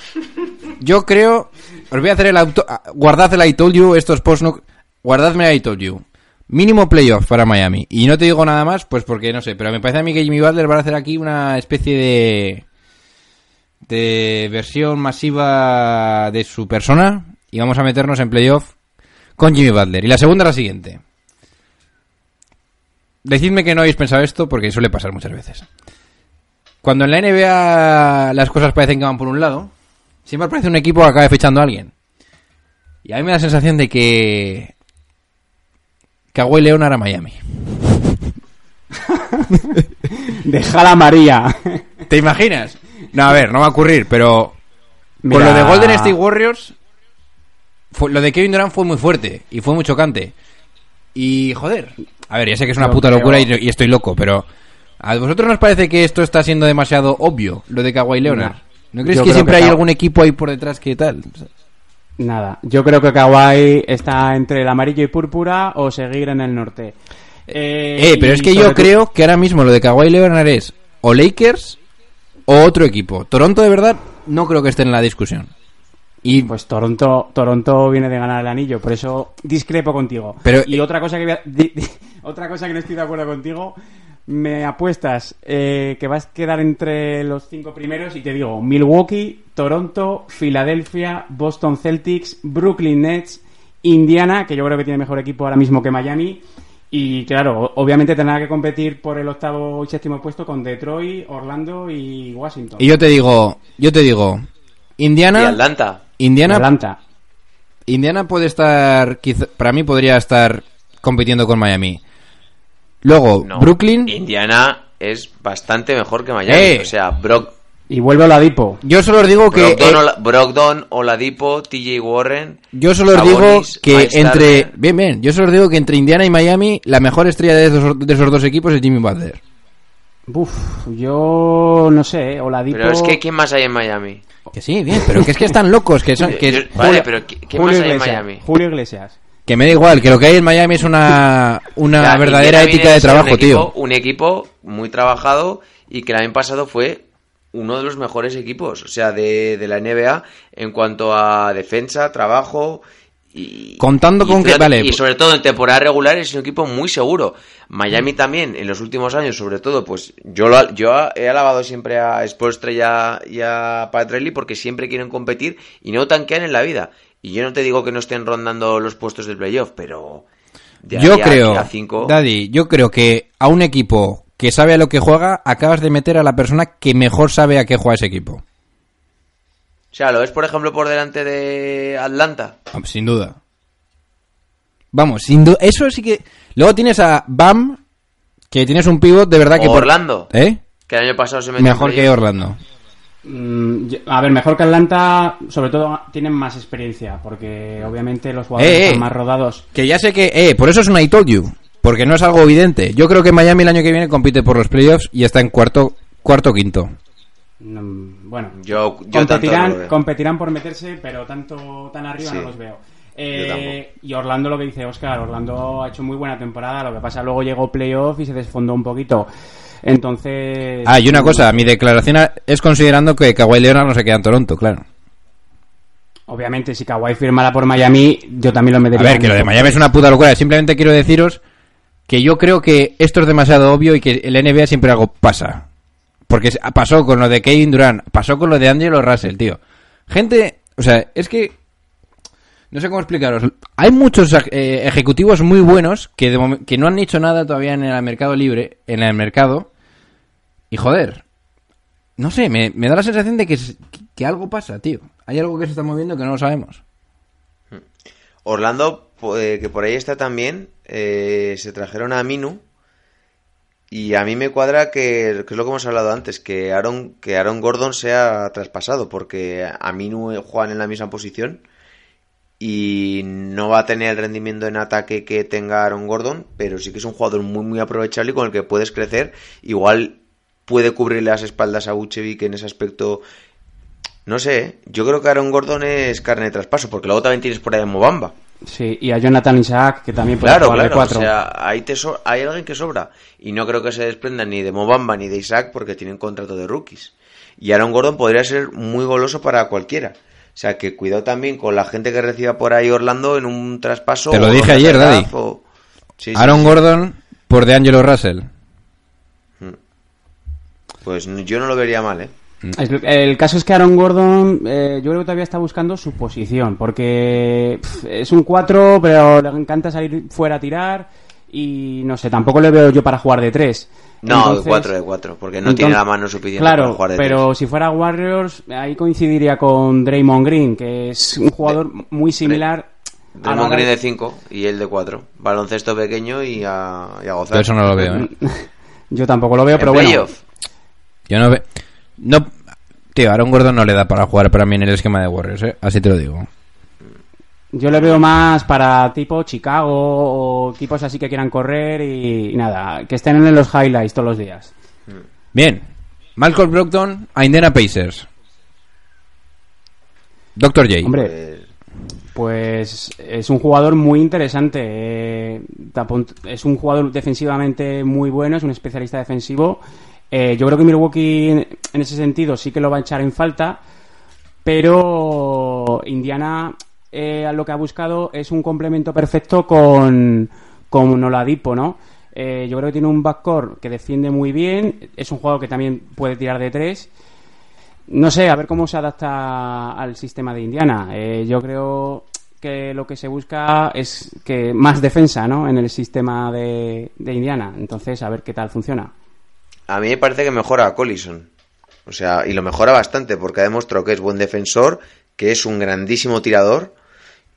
Yo creo, os voy a hacer el auto, ah, guardad el I told you, estos post no, guardadme el I told you. Mínimo playoff para Miami. Y no te digo nada más, pues porque no sé, pero me parece a mí que Jimmy Butler va a hacer aquí una especie de de versión masiva de su persona y vamos a meternos en playoff con Jimmy Butler. Y la segunda es la siguiente. Decidme que no habéis pensado esto porque suele pasar muchas veces. Cuando en la NBA las cosas parecen que van por un lado, siempre aparece un equipo que acaba fichando a alguien. Y a mí me da la sensación de que Kawhi Leonard a Miami. Deja María. ¿Te imaginas? No, a ver, no va a ocurrir, pero con Mira- lo de Golden State Warriors, fue- lo de Kevin Durant fue muy fuerte y fue muy chocante. Y joder, a ver, ya sé que es una Yo puta creo- locura y, y estoy loco, pero ¿a vosotros nos parece que esto está siendo demasiado obvio, lo de Kawhi Leonard? ¿No, crees Yo que siempre que hay algún equipo ahí por detrás que tal? Nada, yo creo que Kawhi está entre el amarillo y púrpura o seguir en el norte. Eh, pero y es que yo creo que ahora mismo lo de Kawhi Leonard es o Lakers o otro equipo. Toronto de verdad no creo que esté en la discusión. Y Pues Toronto, Toronto viene de ganar el anillo, por eso discrepo contigo. Pero- y otra cosa que otra cosa que no estoy de acuerdo contigo, me apuestas eh, que vas a quedar entre los cinco primeros y te digo Milwaukee, Toronto, Filadelfia, Boston Celtics, Brooklyn Nets, Indiana, que yo creo que tiene mejor equipo ahora mismo que Miami. Y claro, obviamente tendrá que competir por el octavo y séptimo puesto con Detroit, Orlando y Washington. Y yo te digo, yo te digo, Y Indiana, Atlanta. Indiana, Atlanta. Indiana puede estar, quizá- para mí podría estar compitiendo con Miami. Luego, No. Brooklyn, Indiana es bastante mejor que Miami. Eh. O sea, Brock, Y vuelve Oladipo. yo solo os digo que, Brogdon, eh, Ola- Brogdon, Oladipo, TJ Warren. yo solo os digo que Miles entre, bien, bien, yo solo os digo que entre Indiana y Miami, la mejor estrella de esos, de esos dos equipos es Jimmy Butler. Uf, yo no sé, Oladipo... Pero es que ¿quién más hay en Miami? Que sí, bien, pero que es que están locos, que son, que, Yo- vale, pero ¿qui- ¿quién más Julio hay en Miami? Julio Iglesias. Que me da igual, que lo que hay en Miami es una, una verdadera ética de trabajo, un equipo, tío. Un equipo muy trabajado y que el año pasado fue uno de los mejores equipos, o sea, de, de la NBA en cuanto a defensa, trabajo y... Contando y con que- vale, Y pues- sobre todo en temporada regular es un equipo muy seguro. Miami también, en los últimos años, sobre todo, pues yo lo, yo he alabado siempre a Spoelstra y a, y a Pat Riley porque siempre quieren competir y no tanquean en la vida. Y yo no te digo que no estén rondando los puestos del playoff, pero... de Yo ahí creo, a cinco- Daddy, yo creo que a un equipo que sabe a lo que juega, acabas de meter a la persona que mejor sabe a qué juega ese equipo. O sea, ¿lo ves, por ejemplo, por delante de Atlanta? Sin duda. Vamos, sin du- eso sí que... Luego tienes a Bam, que tienes un pivot de verdad que... O por- Orlando. ¿Eh? Que el año pasado se metió Mejor que. Orlando. Mm, A ver, mejor que Atlanta, sobre todo tienen más experiencia, porque obviamente los jugadores Eh, eh. están más rodados. Que ya sé que... Eh, por eso es un I told you. Porque no es algo evidente. Yo creo que Miami el año que viene compite por los playoffs y está en cuarto, cuarto quinto. Mm, Bueno, Yo, yo tanto no competirán, competirán por meterse, pero tanto tan arriba Sí. no los veo. Eh, y Orlando, lo que dice Oscar, Orlando ha hecho muy buena temporada, lo que pasa luego llegó playoff y se desfondó un poquito. Entonces... Ah, y una cosa, mi declaración es considerando que Kawhi Leonard no se queda en Toronto, claro. Obviamente, si Kawhi firmara por Miami, yo también lo A metería. ver, en que lo de. Miami es una puta locura. Simplemente quiero deciros que yo creo que esto es demasiado obvio y que el NBA siempre algo pasa. Porque pasó con lo de Kevin Durant, pasó con lo de Angelo Russell, tío. Gente, o sea, es que no sé cómo explicaros. Hay muchos eh, ejecutivos muy buenos que, de que no han hecho nada todavía en el mercado libre, en el mercado. Y joder, no sé, me, me da la sensación de que, que algo pasa, tío. Hay algo que se está moviendo que no lo sabemos. Orlando, po- eh, que por ahí está también, eh, se trajeron a Minu. Y a mí me cuadra que, que es lo que hemos hablado antes, que Aaron, que Aaron Gordon sea traspasado, porque a Minu eh, juegan en la misma posición y no va a tener el rendimiento en ataque que tenga Aaron Gordon, pero sí que es un jugador muy muy aprovechable y con el que puedes crecer. Igual puede cubrirle las espaldas a Vucevic en ese aspecto. No sé, ¿eh? yo creo que Aaron Gordon es carne de traspaso, porque luego también tienes por ahí a Mobamba. Sí, y a Jonathan Isaac, que también puede Claro, jugar de claro. O cuatro. sea, ahí te so- hay alguien que sobra. Y no creo que se desprenda ni de Mobamba ni de Isaac porque tienen contrato de rookies. Y Aaron Gordon podría ser muy goloso para cualquiera. O sea, que cuidado también con la gente que reciba por ahí Orlando en un traspaso. Te lo o dije ayer, Daddy. O- Sí, Aaron sí. Gordon por de Angelo Russell. Pues yo no lo vería mal, ¿eh? El caso es que Aaron Gordon, eh, yo creo que todavía está buscando su posición, porque es un 4, pero le encanta salir fuera a tirar y no sé, tampoco le veo yo para jugar de 3. No, de 4 de 4, porque no tiene la mano suficiente Claro, para jugar de pero tres. si fuera Warriors, ahí coincidiría con Draymond Green, que es un jugador muy similar. Draymond Green de- de 5 y él de 4. Baloncesto pequeño y a, y a gozar. Yo eso no lo veo, ¿eh? Yo tampoco lo veo, pero bueno. Yo no veo... No... Tío, Aaron Gordon no le da para jugar para mí en el esquema de Warriors, ¿eh? Así te lo digo. Yo le veo más para tipo Chicago o equipos así que quieran correr y, y nada, que estén en los highlights todos los días. Bien. Malcolm Brogdon a Indiana Pacers. Doctor J. Hombre, Pues, es un jugador muy interesante. eh, es un jugador defensivamente muy bueno, es un especialista defensivo. Eh, yo creo que Milwaukee en, en ese sentido sí que lo va a echar en falta, pero Indiana eh, lo que ha buscado es un complemento perfecto con, con Oladipo, ¿no? Eh, yo creo que tiene un backcourt que defiende muy bien, es un jugador que también puede tirar de tres. No sé, a ver cómo se adapta al sistema de Indiana. Eh, yo creo que lo que se busca es que más defensa, ¿no? En el sistema de, de Indiana. Entonces, a ver qué tal funciona. a mí me parece que mejora a Collison. O sea, y lo mejora bastante porque ha demostrado que es buen defensor, que es un grandísimo tirador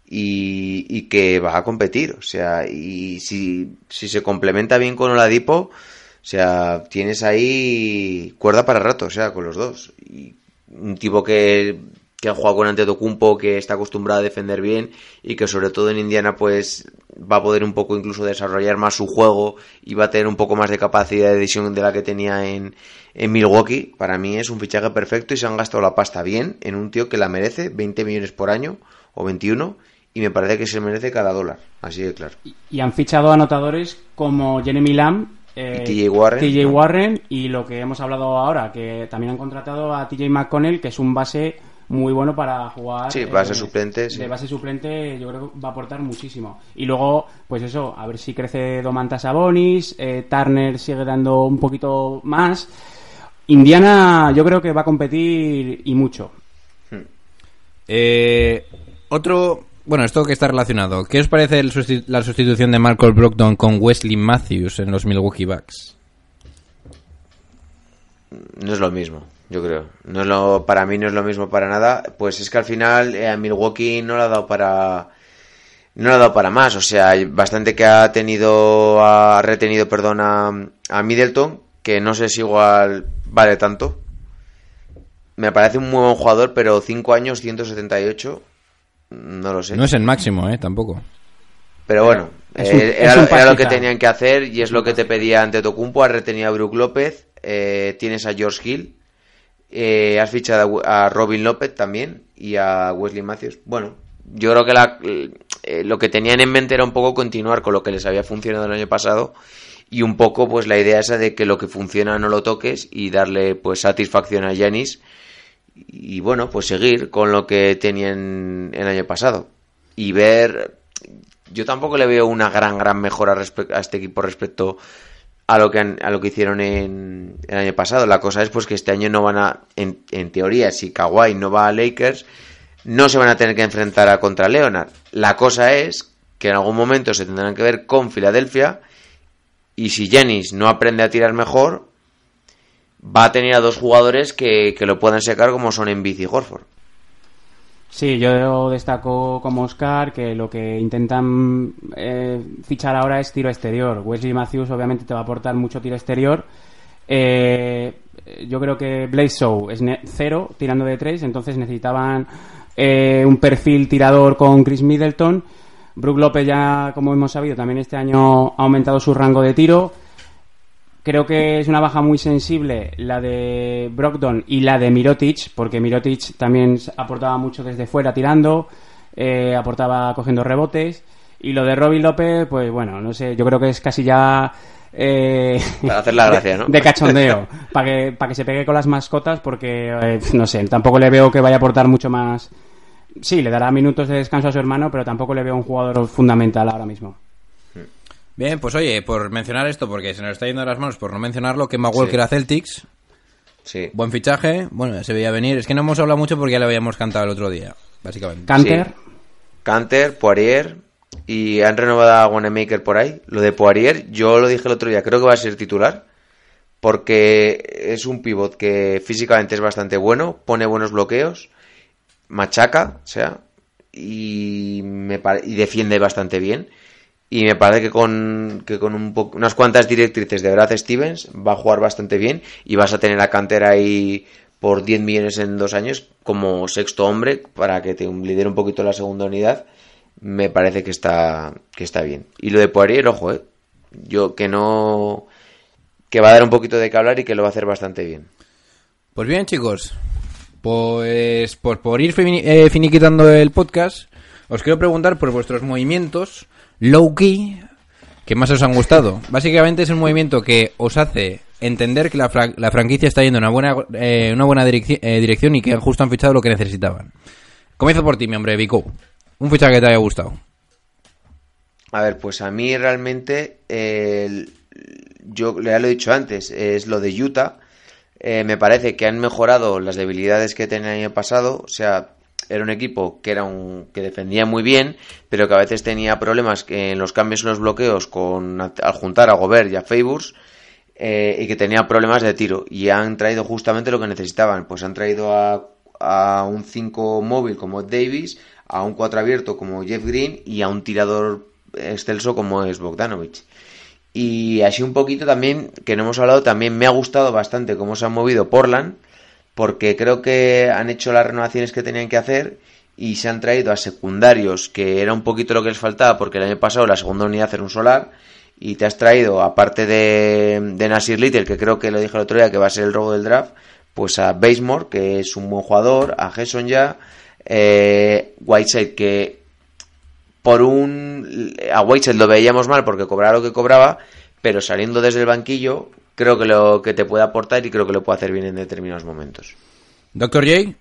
y, que va a competir. O sea, y si, se complementa bien con Oladipo, o sea, tienes ahí cuerda para rato, o sea, con los dos. Y un tipo que, que ha jugado con Antetokounmpo, que está acostumbrado a defender bien y que sobre todo en Indiana pues va a poder un poco incluso desarrollar más su juego y va a tener un poco más de capacidad de decisión de la que tenía en, en Milwaukee. Para mí es un fichaje perfecto y se han gastado la pasta bien en un tío que la merece, 20 millones por año o 21 y me parece que se merece cada dólar, así de claro. Y han fichado anotadores como Jeremy Lamb, eh, Y TJ Warren, TJ ¿no? Warren y lo que hemos hablado ahora, que también han contratado a TJ McConnell, que es un base muy bueno para jugar. Sí, base suplente, sí. De base suplente yo creo que va a aportar muchísimo. Y luego, pues eso, a ver si crece Domantas Sabonis, eh, Turner sigue dando un poquito más. Indiana yo creo que va a competir y mucho. Eh, otro... Bueno, esto que está relacionado. ¿Qué os parece la sustitución de Malcolm Brogdon con Wesley Matthews en los Milwaukee Bucks? No es lo mismo, yo creo. No es lo, para mí no es lo mismo para nada. Pues es que al final eh, a Milwaukee no le ha dado para no le ha dado para más. O sea, bastante que ha tenido, ha retenido, perdón, a, a Middleton, que no sé si igual vale tanto. Me parece un muy buen jugador, pero 5 años, 178, no lo sé. No es el máximo, ¿eh? Tampoco. Pero bueno, Es un- eh, es era, lo que tenían que hacer y es lo que te pedía ante Tocumpo. Has retenido a Brook López, eh, tienes a George Hill, eh, has fichado a, a Robin López también y a Wesley Matthews. Bueno, yo creo que la- eh, lo que tenían en mente era un poco continuar con lo que les había funcionado el año pasado y un poco pues la idea esa de que lo que funciona no lo toques y darle pues satisfacción a Yanis y bueno, pues seguir con lo que tenían el año pasado y ver yo tampoco le veo una gran gran mejora a este equipo respecto a lo que a lo que hicieron en el año pasado. La cosa es pues que este año no van a en, teoría si Kawhi no va a Lakers no se van a tener que enfrentar a contra Leonard. La cosa es que en algún momento se tendrán que ver con Filadelfia y si Jennings no aprende a tirar mejor va a tener a dos jugadores que, que lo puedan secar como son Embiid y Horford. Sí, yo destaco como Oscar que lo que intentan eh, fichar ahora es tiro exterior. Wesley Matthews obviamente te va a aportar mucho tiro exterior. Eh, yo creo que Bledsoe es ne- cero tirando de tres, entonces necesitaban eh, un perfil tirador con Chris Middleton. Brook López ya, como hemos sabido, también este año ha aumentado su rango de tiro. Creo que es una baja muy sensible la de Brogdon y la de Mirotic, porque Mirotic también aportaba mucho desde fuera tirando, eh, aportaba cogiendo rebotes. Y lo de Robin López, pues bueno, no sé, yo creo que es casi ya. eh, Para hacer la gracia, ¿no? De cachondeo, para que, para que se pegue con las mascotas, porque eh, no sé, tampoco le veo que vaya a aportar mucho más. Sí, le dará minutos de descanso a su hermano, pero tampoco le veo un jugador fundamental ahora mismo. Bien, pues oye, por mencionar esto, porque se nos está yendo de las manos por no mencionarlo, que Sí. Walker a Celtics, Sí. buen fichaje, bueno, se veía venir. Es que no hemos hablado mucho porque ya lo habíamos cantado el otro día, básicamente. Canter, Canter, Poirier y han renovado a Wanamaker por ahí. Lo de Poirier, yo lo dije el otro día, creo que va a ser titular porque es un pivot que físicamente es bastante bueno, pone buenos bloqueos, machaca, o sea, y, me pare- y defiende bastante bien. Y me parece que con, que con un unas cuantas directrices de Brad Stevens va a jugar bastante bien y vas a tener a Canter ahí por 10 millones en dos años como sexto hombre para que te lidere un poquito la segunda unidad. Me parece que está, que está bien. Y lo de Poirier, ojo, eh. Yo que no. que va a dar un poquito de que hablar y que lo va a hacer bastante bien. Pues bien, chicos, pues por, por ir eh, finiquitando el podcast, os quiero preguntar por vuestros movimientos low-key que más os han gustado. Básicamente es un movimiento que os hace entender que la, fra- la franquicia está yendo en una buena, eh, una buena direcci- eh, dirección y que justo han fichado lo que necesitaban. Comienzo por ti, mi hombre, Vico. Un fichaje que te haya gustado. A ver, pues a mí realmente, eh, el- yo ya lo he dicho antes, es lo de Utah. Eh, me parece que han mejorado las debilidades que tenían el año pasado. O sea, era un equipo que era un que defendía muy bien, pero que a veces tenía problemas en los cambios en los bloqueos con al juntar a Gobert y a Favors eh, y que tenía problemas de tiro. Y han traído justamente lo que necesitaban. Pues han traído a, a un 5 móvil como Davis, a un 4 abierto como Jeff Green y a un tirador excelso como es Bogdanovich. Y así un poquito también, que no hemos hablado, también me ha gustado bastante cómo se han movido Portland, porque creo que han hecho las renovaciones que tenían que hacer y se han traído a secundarios, que era un poquito lo que les faltaba, porque el año pasado la segunda unidad era un solar, y te has traído, aparte de, de Nasir Little, que creo que lo dije el otro día, que va a ser el robo del draft, pues a Basemore, que es un buen jugador, a Gerson ya, eh, Whiteside, que por un a Whiteside lo veíamos mal porque cobraba lo que cobraba, pero saliendo desde el banquillo creo que lo que te puede aportar y creo que lo puede hacer bien en determinados momentos. Doctor J,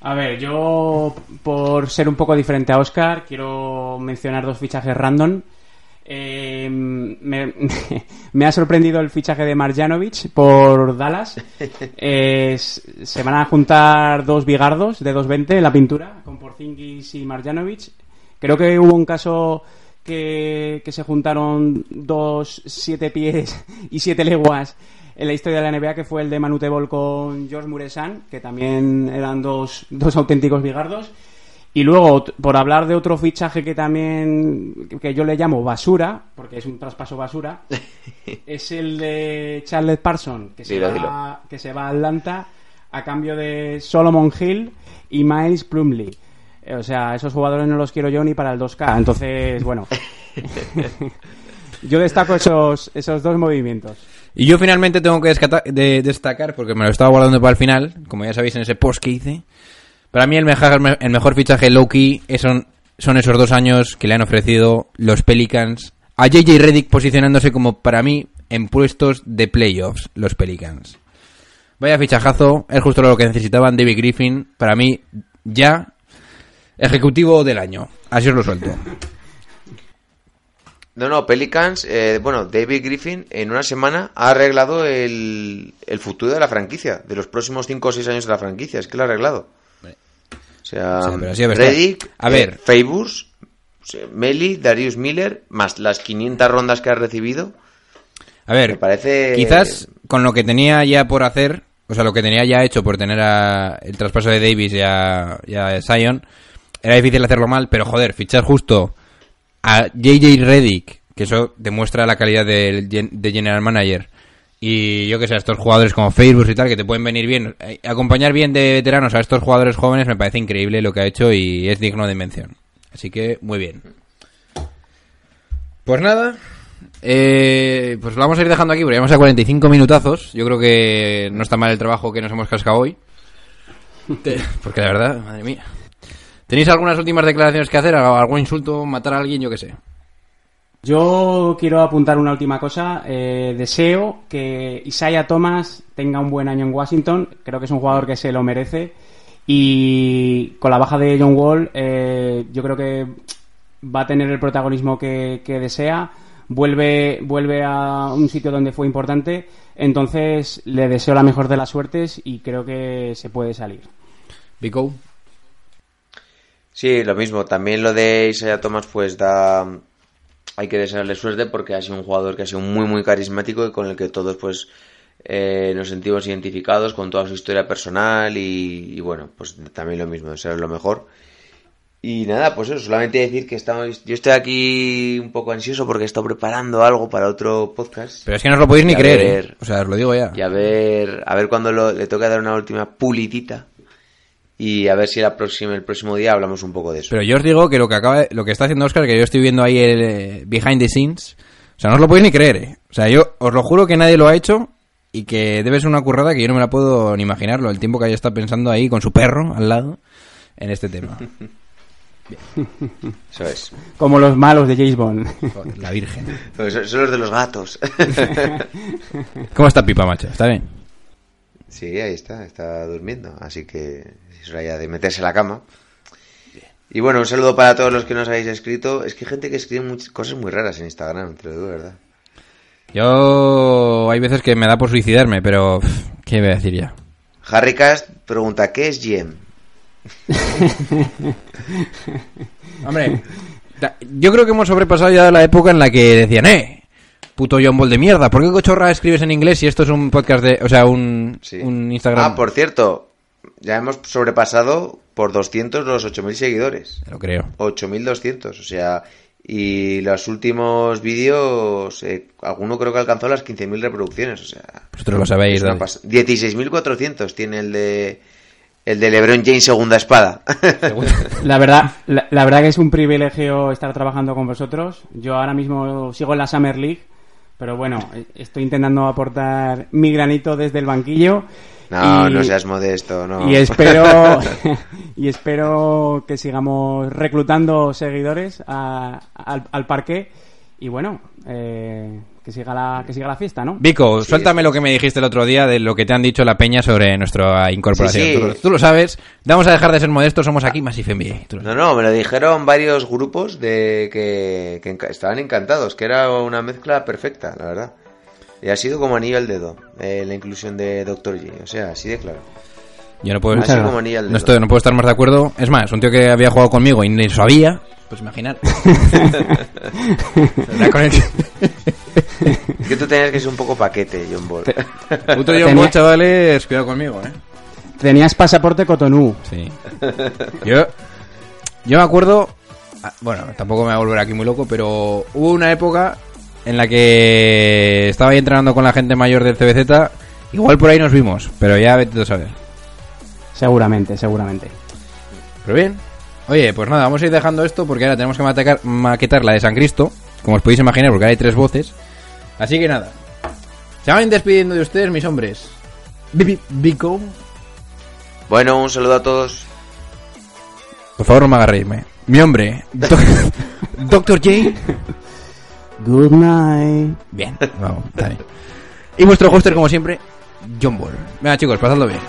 A ver, yo por ser un poco diferente a Oscar, quiero mencionar dos fichajes random. Eh, me, me ha sorprendido el fichaje de Marjanovic por Dallas. Eh, se van a juntar dos bigardos de 2.20 en la pintura, con Porzingis y Marjanovic. Creo que hubo un caso que, que se juntaron dos siete pies y siete leguas en la historia de la NBA, que fue el de Manute Bol con George Muresan, que también eran dos, dos auténticos bigardos. Y luego, por hablar de otro fichaje que también, que yo le llamo basura, porque es un traspaso basura, es el de Charles Parson, que se, Dilo, va, dilo. que se va a Atlanta a cambio de Solomon Hill y Miles Plumley. Eh, O sea, esos jugadores no los quiero yo ni para el 2K. Entonces, bueno. yo destaco esos, esos dos movimientos. Y yo finalmente tengo que de- destacar, porque me lo estaba guardando para el final, como ya sabéis en ese post que hice. Para mí el mejor, el mejor fichaje low-key son, son esos dos años que le han ofrecido los Pelicans a JJ Redick posicionándose como para mí en puestos de playoffs, los Pelicans. Vaya fichajazo, es justo lo que necesitaban David Griffin, para mí ya ejecutivo del año. Así os lo suelto. No, no, Pelicans, eh, bueno, David Griffin en una semana ha arreglado el, el futuro de la franquicia, de los próximos 5 o 6 años de la franquicia, es que lo ha arreglado. O sea, verdad. Redick, A ver. eh, Favors, Meli, Darius Miller, más las 500 rondas que ha recibido, A ver, me parece... Quizás con lo que tenía ya por hacer, o sea, lo que tenía ya hecho por tener a- el traspaso de Davis y a, y a Zion, era difícil hacerlo mal, pero joder, fichar justo a JJ Redick, que eso demuestra la calidad gen- de general manager, y yo que sé, a estos jugadores como Facebook y tal, que te pueden venir bien, eh, acompañar bien de veteranos a estos jugadores jóvenes me parece increíble lo que ha hecho y es digno de mención. Así que, muy bien. Pues nada, eh, pues lo vamos a ir dejando aquí porque llevamos a 45 minutazos. Yo creo que no está mal el trabajo que nos hemos cascado hoy. Porque la verdad, madre mía. ¿Tenéis algunas últimas declaraciones que hacer? ¿Algún insulto? ¿Matar a alguien? Yo qué sé. Yo quiero apuntar una última cosa. Eh, deseo que Isaiah Thomas tenga un buen año en Washington. Creo que es un jugador que se lo merece. Y con la baja de John Wall, eh, yo creo que va a tener el protagonismo que, que desea. Vuelve, vuelve a un sitio donde fue importante. Entonces le deseo la mejor de las suertes y creo que se puede salir. Pico. Sí, lo mismo. También lo de Isaiah Thomas, pues da. Hay que desearle suerte porque ha sido un jugador que ha sido muy, muy carismático y con el que todos, pues, eh, nos sentimos identificados con toda su historia personal y, y bueno, pues también lo mismo, desearle lo mejor. Y nada, pues eso, solamente decir que estamos. Yo estoy aquí un poco ansioso porque he estado preparando algo para otro podcast. Pero es que no os lo podéis ni Y creer, ¿eh? O sea, os lo digo ya. Y a ver, a ver cuando lo- le toca dar una última pulitita. Y a ver si la próxima, el próximo día hablamos un poco de eso. Pero yo os digo que lo que acaba, lo que está haciendo Oscar, que yo estoy viendo ahí el eh, behind the scenes, o sea, no os lo podéis ni creer, ¿eh? O sea, yo os lo juro que nadie lo ha hecho y que debe ser una currada que yo no me la puedo ni imaginarlo, el tiempo que haya estado pensando ahí con su perro al lado en este tema. Eso es. Como los malos de James Bond. La Virgen. Pues son son los de los gatos. ¿Cómo está Pipa, macho? ¿Está bien? sí, ahí está, está durmiendo. Así que es hora ya de meterse en la cama. Y bueno, un saludo para todos los que nos habéis escrito. Es que hay gente que escribe muchas cosas muy raras en Instagram, te lo digo, ¿verdad? Yo hay veces que me da por suicidarme, pero ¿qué voy a decir ya? Harry Cast pregunta, ¿qué es GM? Hombre, yo creo que hemos sobrepasado ya la época en la que decían, eh, puto John Ball de mierda, ¿por qué cochorra escribes en inglés si esto es un podcast de, o sea, un, Sí. un Instagram? Ah, por cierto, ya hemos sobrepasado por 200 los 8.000 seguidores. Lo creo. 8.200, o sea, y los últimos vídeos, eh, alguno creo que alcanzó las 15.000 reproducciones, o sea, Vosotros lo sabéis, es una ¿no? pas- 16.400 tiene el de el de LeBron James segunda espada. La verdad, la, la verdad que es un privilegio estar trabajando con vosotros. Yo ahora mismo sigo en la Summer League, pero bueno, estoy intentando aportar mi granito desde el banquillo. no, y, no seas modesto, no. Y espero, y espero que sigamos reclutando seguidores a- al, al parque. Y bueno, eh, que siga la que siga la fiesta, ¿no? Vico, Sí, suéltame sí. lo que me dijiste el otro día de lo que te han dicho la peña sobre nuestra incorporación. Sí, sí. Tú, lo- tú lo sabes, vamos a dejar de ser modestos, somos aquí Massive NBA. Tú lo- No, no, me lo dijeron varios grupos de que, estaban encantados, que era una mezcla perfecta, la verdad. Y ha sido como anillo al dedo, eh, la inclusión de Dr. G, o sea, así de claro. Yo no puedo, Así como anillo al dedo. no, estoy- no puedo estar más de acuerdo. Es más, un tío que había jugado conmigo y ni lo sabía, pues imaginar. La conexión- Es que tú tenías que ser un poco paquete, John Ball. Puto John Tenía- Ball, chavales, cuidado conmigo, eh. Tenías pasaporte Cotonú. Sí. Yo. Yo me acuerdo, ah, bueno, tampoco me voy a volver aquí muy loco, pero hubo una época en la que estaba ahí entrenando con la gente mayor del CBZ. Igual por ahí nos vimos, pero ya vete tú a saber. Seguramente, seguramente. Pero bien. Oye, pues nada, vamos a ir dejando esto porque ahora tenemos que matecar- maquetar la de San Cristo, como os podéis imaginar, porque ahora hay tres voces. Así que nada. Se van despidiendo de ustedes, mis hombres. Bibi- Bico. Bueno, un saludo a todos. Por favor, no me haga reírme. Mi hombre, Doc- Doctor J. Good night. Bien, vamos, está bien. Y vuestro hoster, como siempre, John Ball. Venga, chicos, pasadlo bien.